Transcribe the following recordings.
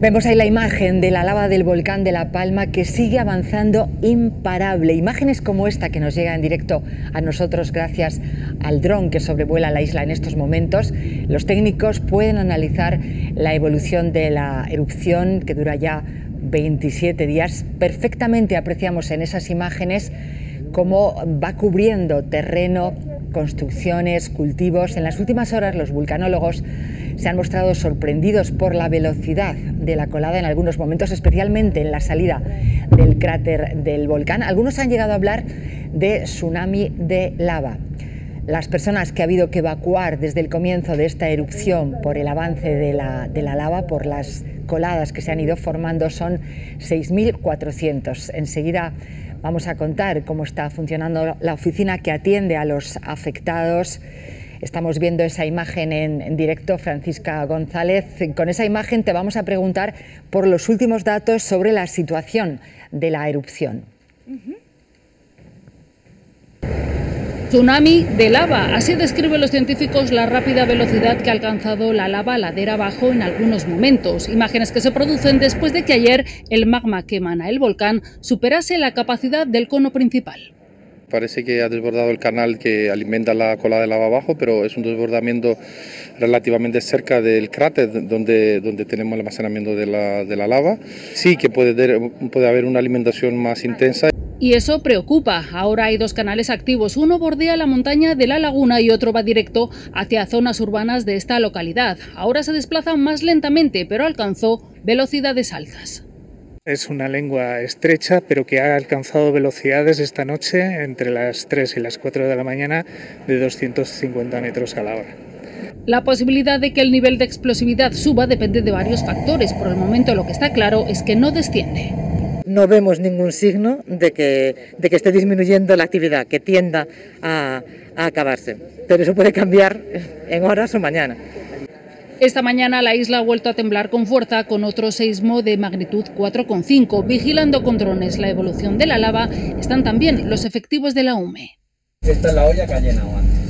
Vemos ahí la imagen de la lava del volcán de La Palma que sigue avanzando imparable. Imágenes como esta que nos llega en directo a nosotros gracias al dron que sobrevuela la isla en estos momentos. Los técnicos pueden analizar la evolución de la erupción que dura ya 27 días. Perfectamente apreciamos en esas imágenes cómo va cubriendo terreno, construcciones, cultivos. En las últimas horas los vulcanólogos se han mostrado sorprendidos por la velocidad de la colada en algunos momentos, especialmente en la salida del cráter del volcán. Algunos han llegado a hablar de tsunami de lava. Las personas que ha habido que evacuar desde el comienzo de esta erupción por el avance de la, de la lava, por las coladas que se han ido formando, son 6.400. Enseguida vamos a contar cómo está funcionando la oficina que atiende a los afectados Estamos viendo esa imagen en, directo, Francisca González. Con esa imagen te vamos a preguntar por los últimos datos sobre la situación de la erupción. Tsunami de lava. Así describen los científicos la rápida velocidad que ha alcanzado la lava ladera abajo en algunos momentos. Imágenes que se producen después de que ayer el magma que emana el volcán superase la capacidad del cono principal. Parece que ha desbordado el canal que alimenta la cola de lava abajo, pero es un desbordamiento relativamente cerca del cráter donde, donde tenemos el almacenamiento de la, de la lava. Sí que puede, puede haber una alimentación más intensa. Y eso preocupa. Ahora hay dos canales activos. Uno bordea la montaña de la laguna y otro va directo hacia zonas urbanas de esta localidad. Ahora se desplaza más lentamente, pero alcanzó velocidades altas. Es una lengua estrecha, pero que ha alcanzado velocidades esta noche entre las 3 y las 4 de la mañana de 250 metros a la hora. La posibilidad de que el nivel de explosividad suba depende de varios factores. Por el momento lo que está claro es que no desciende. No vemos ningún signo de que, de que esté disminuyendo la actividad, que tienda a, a acabarse. Pero eso puede cambiar en horas o mañana. Esta mañana la isla ha vuelto a temblar con fuerza con otro seismo de magnitud 4,5. Vigilando con drones la evolución de la lava están también los efectivos de la UME. Esta es la olla que ha llenado antes.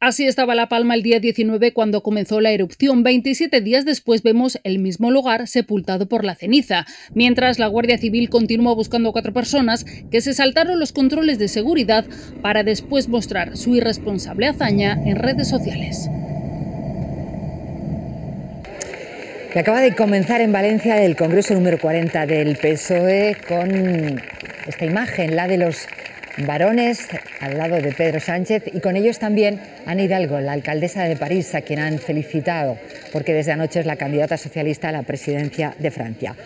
Así estaba La Palma el día 19 cuando comenzó la erupción. 27 días después vemos el mismo lugar sepultado por la ceniza, mientras la Guardia Civil continúa buscando a cuatro personas que se saltaron los controles de seguridad para después mostrar su irresponsable hazaña en redes sociales. Que acaba de comenzar en Valencia el Congreso número 40 del PSOE con esta imagen, la de los varones al lado de Pedro Sánchez y con ellos también Ana Hidalgo, la alcaldesa de París, a quien han felicitado porque desde anoche es la candidata socialista a la presidencia de Francia.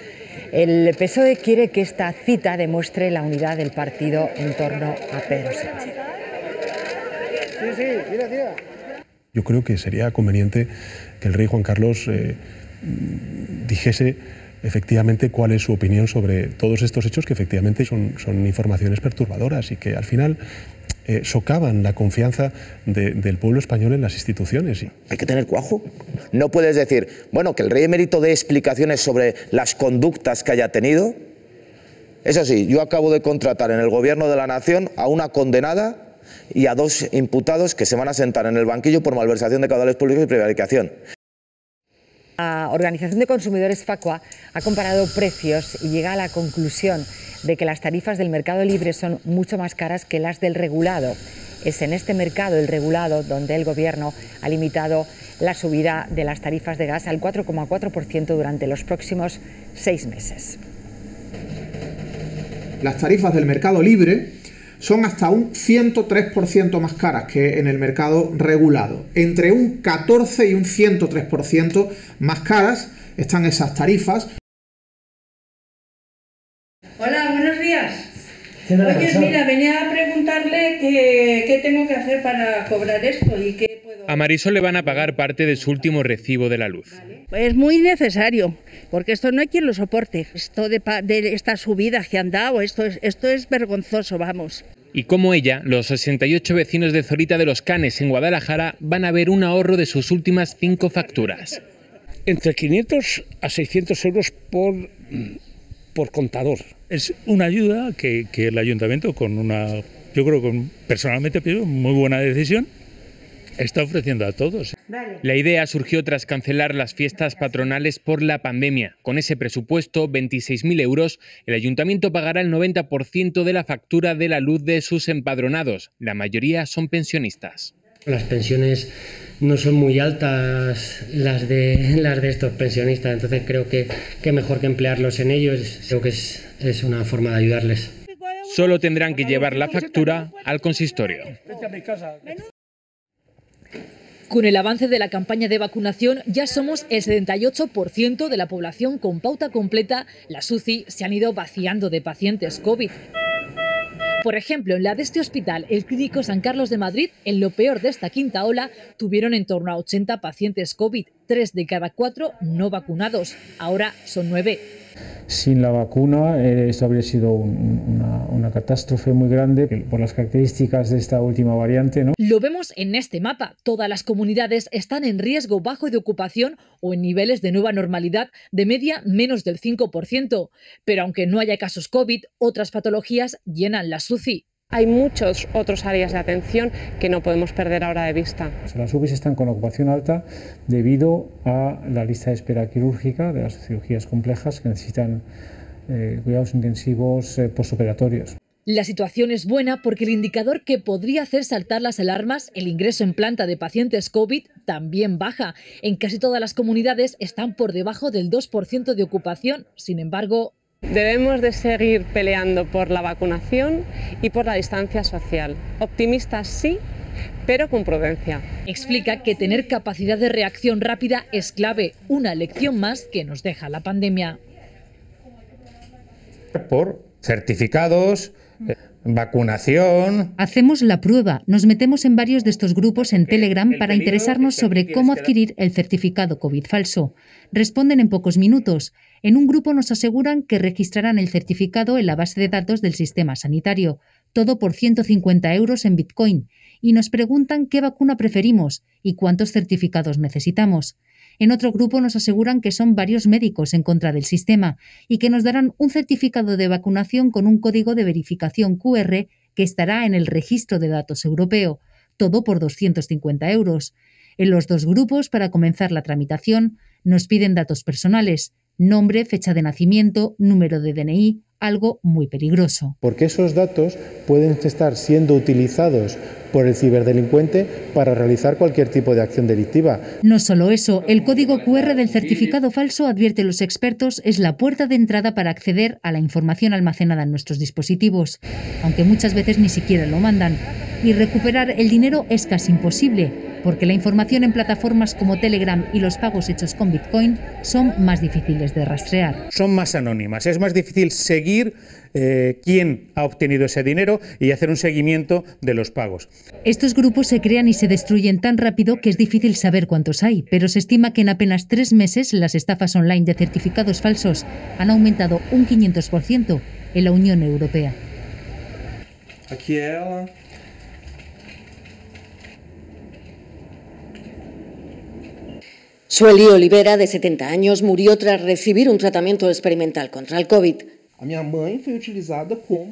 El PSOE quiere que esta cita demuestre la unidad del partido en torno a Pedro Sánchez. Yo creo que sería conveniente que el rey Juan Carlos eh, dijese efectivamente cuál es su opinión sobre todos estos hechos que efectivamente son, son informaciones perturbadoras y que al final eh, socavan la confianza del pueblo español en las instituciones. Hay que tener cuajo. No puedes decir, bueno, que el rey emérito dé explicaciones sobre las conductas que haya tenido. Eso sí, yo acabo de contratar en el gobierno de la nación a una condenada y a dos imputados que se van a sentar en el banquillo por malversación de caudales públicos y prevaricación. La Organización de Consumidores Facua ha comparado precios y llega a la conclusión de que las tarifas del mercado libre son mucho más caras que las del regulado. Es en este mercado, el regulado, donde el Gobierno ha limitado la subida de las tarifas de gas al 4,4% durante los próximos seis meses. Las tarifas del mercado libre son hasta un 103% más caras que en el mercado regulado. Entre un 14 y un 103% más caras están esas tarifas. Hola, buenos días. Oye, mira, venía a preguntarle qué, tengo que hacer para cobrar esto y qué puedo... A Marisol le van a pagar parte de su último recibo de la luz. Es muy necesario, porque esto no hay quien lo soporte. Esto de, de esta subida que han dado, esto es, esto es vergonzoso, vamos. Y como ella, los 68 vecinos de Zorita de los Canes en Guadalajara van a ver un ahorro de sus últimas cinco facturas. Entre 500 a 600 euros por, por contador. Es una ayuda que, que el ayuntamiento con una, yo creo que personalmente pienso, muy buena decisión, está ofreciendo a todos. La idea surgió tras cancelar las fiestas patronales por la pandemia. Con ese presupuesto, 26.000 euros, el ayuntamiento pagará el 90% de la factura de la luz de sus empadronados. La mayoría son pensionistas. Las pensiones no son muy altas las de, las de estos pensionistas, entonces creo que, que mejor que emplearlos en ellos, creo que es, es una forma de ayudarles. Solo tendrán que llevar la factura al consistorio. Con el avance de la campaña de vacunación ya somos el 78% de la población con pauta completa. Las UCI se han ido vaciando de pacientes COVID. Por ejemplo, en la de este hospital, el Clínico San Carlos de Madrid, en lo peor de esta quinta ola, tuvieron en torno a 80 pacientes COVID, tres de cada cuatro no vacunados. Ahora son nueve. Sin la vacuna, eh, esto habría sido un, una, catástrofe muy grande por las características de esta última variante. ¿no? Lo vemos en este mapa. Todas las comunidades están en riesgo bajo de ocupación o en niveles de nueva normalidad de media menos del 5%. Pero aunque no haya casos COVID, otras patologías llenan la SUCI. Hay muchos otros áreas de atención que no podemos perder ahora de vista. Las UBIs están con ocupación alta debido a la lista de espera quirúrgica de las cirugías complejas que necesitan eh, cuidados intensivos eh, postoperatorios. La situación es buena porque el indicador que podría hacer saltar las alarmas, el ingreso en planta de pacientes COVID, también baja. En casi todas las comunidades están por debajo del 2% de ocupación. Sin embargo, Debemos de seguir peleando por la vacunación y por la distancia social. Optimistas sí, pero con prudencia. Explica que tener capacidad de reacción rápida es clave, una lección más que nos deja la pandemia. Por certificados, vacunación. Hacemos la prueba, nos metemos en varios de estos grupos en Telegram para interesarnos sobre cómo adquirir el certificado COVID falso. Responden en pocos minutos. En un grupo nos aseguran que registrarán el certificado en la base de datos del sistema sanitario, todo por 150 euros en Bitcoin, y nos preguntan qué vacuna preferimos y cuántos certificados necesitamos. En otro grupo nos aseguran que son varios médicos en contra del sistema y que nos darán un certificado de vacunación con un código de verificación QR que estará en el registro de datos europeo, todo por 250 euros. En los dos grupos, para comenzar la tramitación, nos piden datos personales, nombre, fecha de nacimiento, número de DNI, algo muy peligroso. Porque esos datos pueden estar siendo utilizados por el ciberdelincuente para realizar cualquier tipo de acción delictiva. No solo eso, el código QR del certificado falso, advierte los expertos, es la puerta de entrada para acceder a la información almacenada en nuestros dispositivos, aunque muchas veces ni siquiera lo mandan. Y recuperar el dinero es casi imposible, porque la información en plataformas como Telegram y los pagos hechos con Bitcoin son más difíciles de rastrear. Son más anónimas, es más difícil seguir eh, quién ha obtenido ese dinero y hacer un seguimiento de los pagos. Estos grupos se crean y se destruyen tan rápido que es difícil saber cuántos hay, pero se estima que en apenas tres meses las estafas online de certificados falsos han aumentado un 500% en la Unión Europea. Aquí ela. Sueli Olivera, de 70 años, murió tras recibir un tratamiento experimental contra el COVID.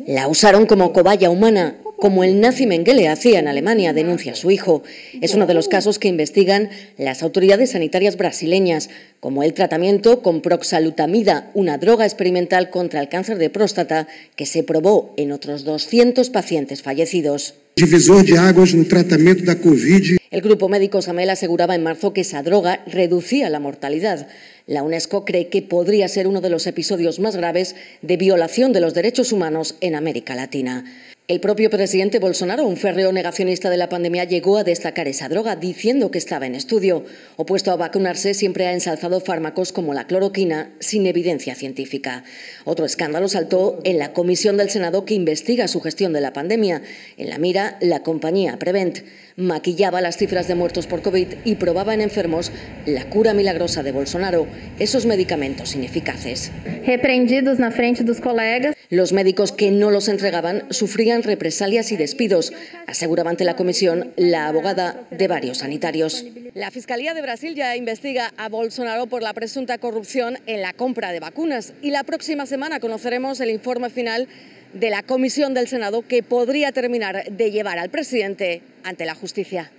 La usaron como cobaya humana, como el nazi Mengele hacía en Alemania, denuncia su hijo. Es uno de los casos que investigan las autoridades sanitarias brasileñas, como el tratamiento con proxalutamida, una droga experimental contra el cáncer de próstata que se probó en otros 200 pacientes fallecidos. Divisor de águas no tratamento da Covid. El grupo médico Samel aseguraba en marzo que esa droga reducía la mortalidad. La UNESCO cree que podría ser uno de los episodios más graves de violación de los derechos humanos en América Latina. El propio presidente Bolsonaro, un férreo negacionista de la pandemia, llegó a destacar esa droga diciendo que estaba en estudio. Opuesto a vacunarse, siempre ha ensalzado fármacos como la cloroquina sin evidencia científica. Otro escándalo saltó en la comisión del Senado que investiga su gestión de la pandemia. En la mira, la compañía Prevent maquillaba las cifras de muertos por COVID y probaba en enfermos la cura milagrosa de Bolsonaro, esos medicamentos ineficaces. Reprendidos na frente dos colegas. Los médicos que no los entregaban sufrían represalias y despidos, aseguraba ante la comisión la abogada de varios sanitarios. La Fiscalía de Brasil ya investiga a Bolsonaro por la presunta corrupción en la compra de vacunas y la próxima semana conoceremos el informe final de la comisión del Senado que podría terminar de llevar al presidente ante la justicia.